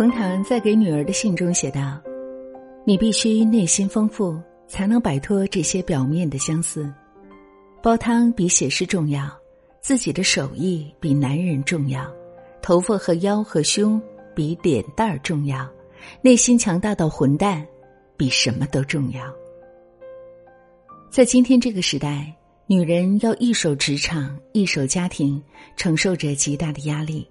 冯唐在给女儿的信中写道：“你必须内心丰富，才能摆脱这些表面的相思。煲汤比写诗重要，自己的手艺比男人重要，头发和腰和胸比脸蛋儿重要，内心强大到混蛋，比什么都重要。”在今天这个时代，女人要一手职场，一手家庭，承受着极大的压力。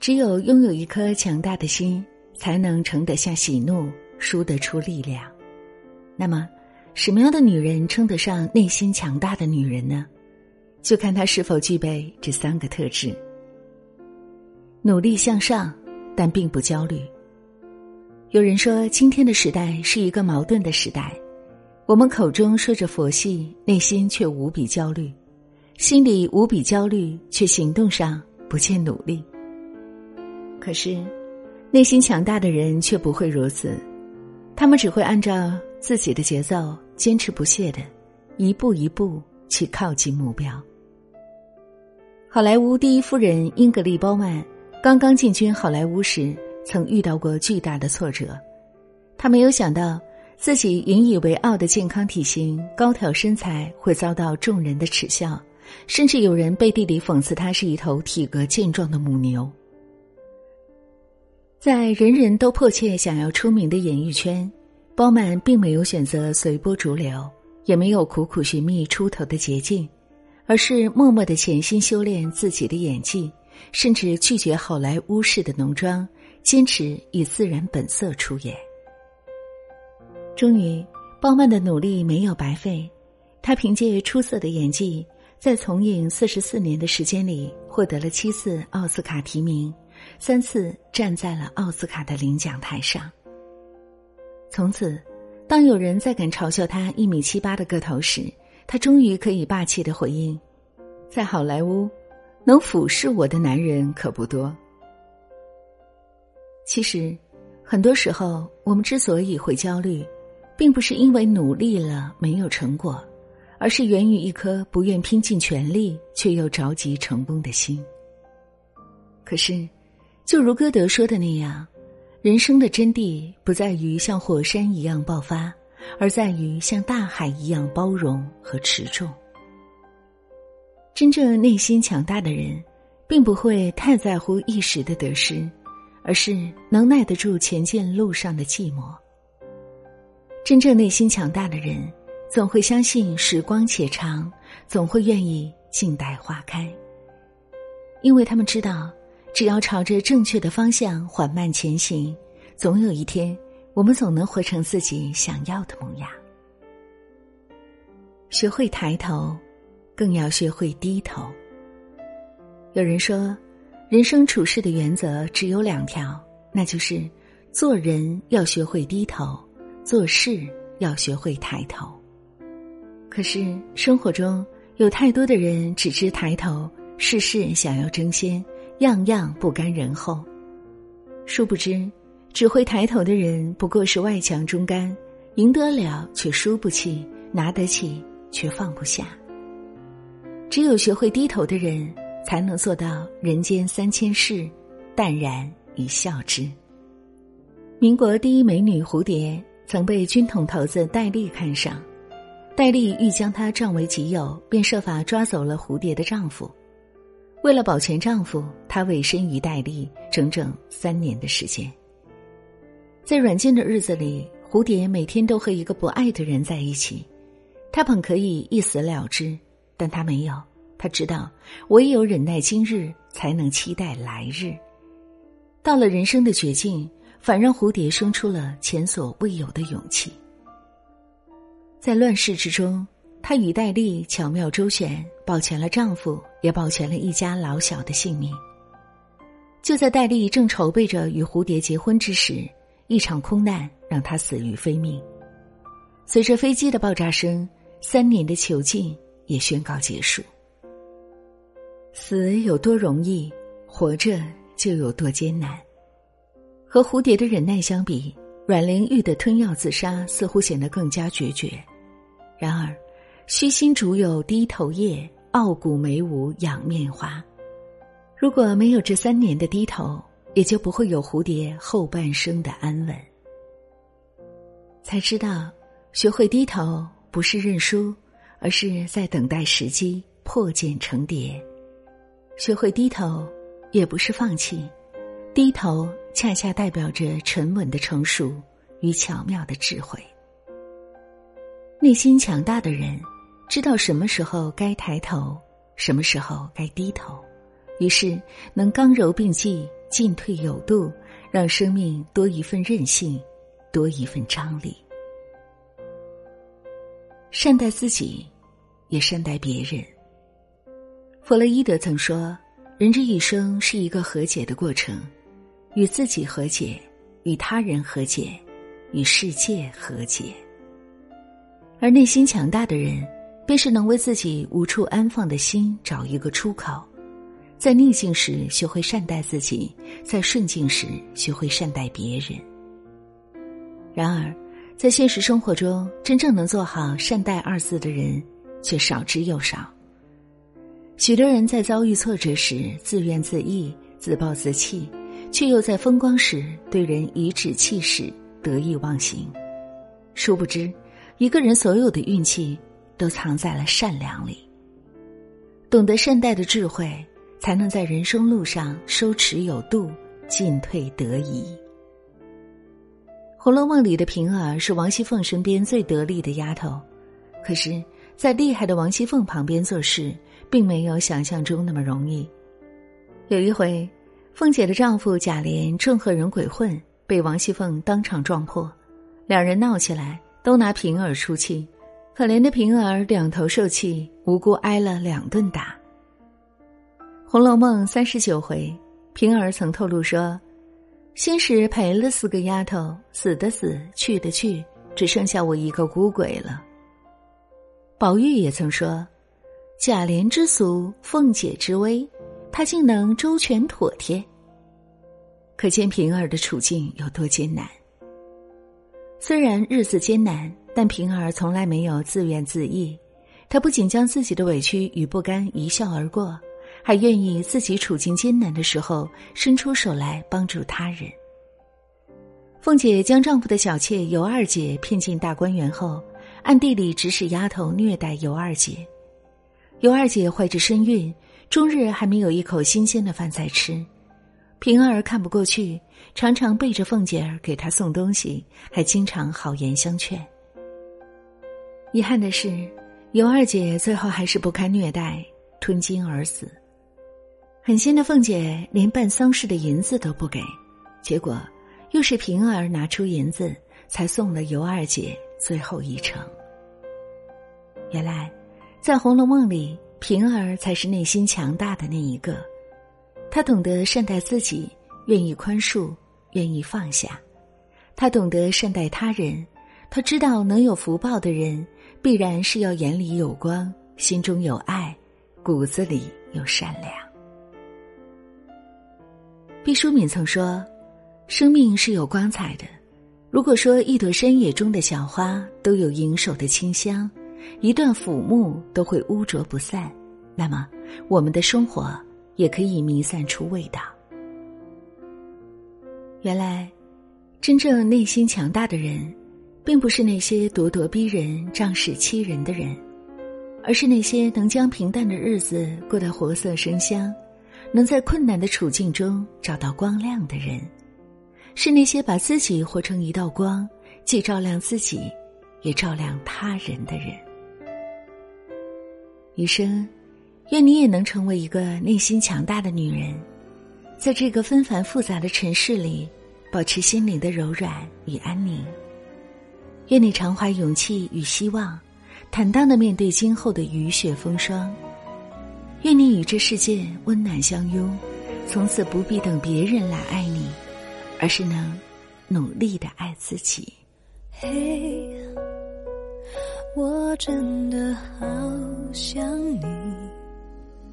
只有拥有一颗强大的心，才能承得下喜怒，输得出力量。那么，什么样的女人称得上内心强大的女人呢？就看她是否具备这三个特质：努力向上，但并不焦虑。有人说，今天的时代是一个矛盾的时代，我们口中说着佛系，内心却无比焦虑；心里无比焦虑，却行动上不见努力。可是，内心强大的人却不会如此，他们只会按照自己的节奏，坚持不懈的，一步一步去靠近目标。好莱坞第一夫人英格丽·褒曼刚刚进军好莱坞时，曾遇到过巨大的挫折。她没有想到，自己引以为傲的健康体型、高挑身材会遭到众人的耻笑，甚至有人背地里讽刺她是一头体格健壮的母牛。在人人都迫切想要出名的演艺圈，包曼并没有选择随波逐流，也没有苦苦寻觅出头的捷径，而是默默的潜心修炼自己的演技，甚至拒绝好莱坞式的浓妆，坚持以自然本色出演。终于，包曼的努力没有白费，他凭借出色的演技，在从影四十四年的时间里，获得了七次奥斯卡提名。三次站在了奥斯卡的领奖台上。从此，当有人再敢嘲笑他一米七八的个头时，他终于可以霸气的回应：“在好莱坞，能俯视我的男人可不多。”其实，很多时候我们之所以会焦虑，并不是因为努力了没有成果，而是源于一颗不愿拼尽全力却又着急成功的心。可是。就如歌德说的那样，人生的真谛不在于像火山一样爆发，而在于像大海一样包容和持重。真正内心强大的人，并不会太在乎一时的得失，而是能耐得住前进路上的寂寞。真正内心强大的人，总会相信时光且长，总会愿意静待花开，因为他们知道。只要朝着正确的方向缓慢前行，总有一天，我们总能活成自己想要的模样。学会抬头，更要学会低头。有人说，人生处事的原则只有两条，那就是做人要学会低头，做事要学会抬头。可是生活中有太多的人只知抬头，事事想要争先。样样不甘人后，殊不知，只会抬头的人不过是外强中干，赢得了却输不起，拿得起却放不下。只有学会低头的人，才能做到人间三千事，淡然一笑之。民国第一美女蝴蝶曾被军统头子戴笠看上，戴笠欲将她占为己有，便设法抓走了蝴蝶的丈夫。为了保全丈夫，她委身于戴笠整整三年的时间。在软禁的日子里，蝴蝶每天都和一个不爱的人在一起。她本可以一死了之，但她没有。她知道，唯有忍耐今日，才能期待来日。到了人生的绝境，反让蝴蝶生出了前所未有的勇气。在乱世之中。她与戴笠巧妙周旋，保全了丈夫，也保全了一家老小的性命。就在戴笠正筹备着与蝴蝶结婚之时，一场空难让他死于非命。随着飞机的爆炸声，三年的囚禁也宣告结束。死有多容易，活着就有多艰难。和蝴蝶的忍耐相比，阮玲玉的吞药自杀似乎显得更加决绝。然而。虚心竹有低头叶，傲骨梅无仰面花。如果没有这三年的低头，也就不会有蝴蝶后半生的安稳。才知道，学会低头不是认输，而是在等待时机破茧成蝶；学会低头也不是放弃，低头恰恰代表着沉稳的成熟与巧妙的智慧。内心强大的人，知道什么时候该抬头，什么时候该低头，于是能刚柔并济，进退有度，让生命多一份韧性。多一份张力，善待自己，也善待别人。弗洛伊德曾说：“人这一生是一个和解的过程，与自己和解，与他人和解，与世界和解。”而内心强大的人，便是能为自己无处安放的心找一个出口，在逆境时学会善待自己，在顺境时学会善待别人。然而，在现实生活中，真正能做好“善待”二字的人却少之又少。许多人在遭遇挫折时自怨自艾、自暴自弃，却又在风光时对人颐指气使、得意忘形。殊不知，一个人所有的运气都藏在了善良里。懂得善待的智慧，才能在人生路上收持有度，进退得宜。《红楼梦》里的平儿是王熙凤身边最得力的丫头，可是，在厉害的王熙凤旁边做事，并没有想象中那么容易。有一回，凤姐的丈夫贾琏正和人鬼混，被王熙凤当场撞破，两人闹起来，都拿平儿出气。可怜的平儿两头受气，无辜挨了两顿打。《红楼梦》三十九回，平儿曾透露说。先是赔了四个丫头，死的死，去的去，只剩下我一个孤鬼了。宝玉也曾说：“贾琏之俗，凤姐之威，他竟能周全妥帖。”可见平儿的处境有多艰难。虽然日子艰难，但平儿从来没有自怨自艾，她不仅将自己的委屈与不甘一笑而过。还愿意自己处境艰难的时候伸出手来帮助他人。凤姐将丈夫的小妾尤二姐骗进大观园后，暗地里指使丫头虐待尤二姐。尤二姐怀着身孕，终日还没有一口新鲜的饭菜吃。平儿看不过去，常常背着凤姐儿给她送东西，还经常好言相劝。遗憾的是，尤二姐最后还是不堪虐待，吞金而死。狠心的凤姐连办丧事的银子都不给，结果又是平儿拿出银子，才送了尤二姐最后一程。原来，在《红楼梦》里，平儿才是内心强大的那一个。他懂得善待自己，愿意宽恕，愿意放下；他懂得善待他人，他知道能有福报的人，必然是要眼里有光，心中有爱，骨子里有善良。毕淑敏曾说：“生命是有光彩的。如果说一朵山野中的小花都有盈手的清香，一段腐木都会污浊不散，那么我们的生活也可以弥散出味道。”原来，真正内心强大的人，并不是那些咄咄逼人、仗势欺人的人，而是那些能将平淡的日子过得活色生香。能在困难的处境中找到光亮的人，是那些把自己活成一道光，既照亮自己，也照亮他人的人。余生，愿你也能成为一个内心强大的女人，在这个纷繁复杂的尘世里，保持心灵的柔软与安宁。愿你常怀勇气与希望，坦荡的面对今后的雨雪风霜。愿你与这世界温暖相拥，从此不必等别人来爱你，而是能努力的爱自己。嘿，我真的好想你。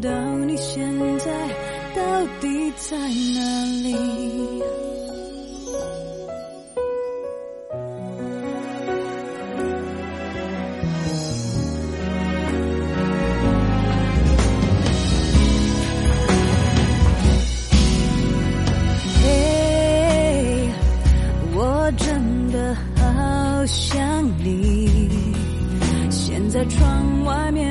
到你现在到底在哪里。嘿，我真的好想你。现在窗外面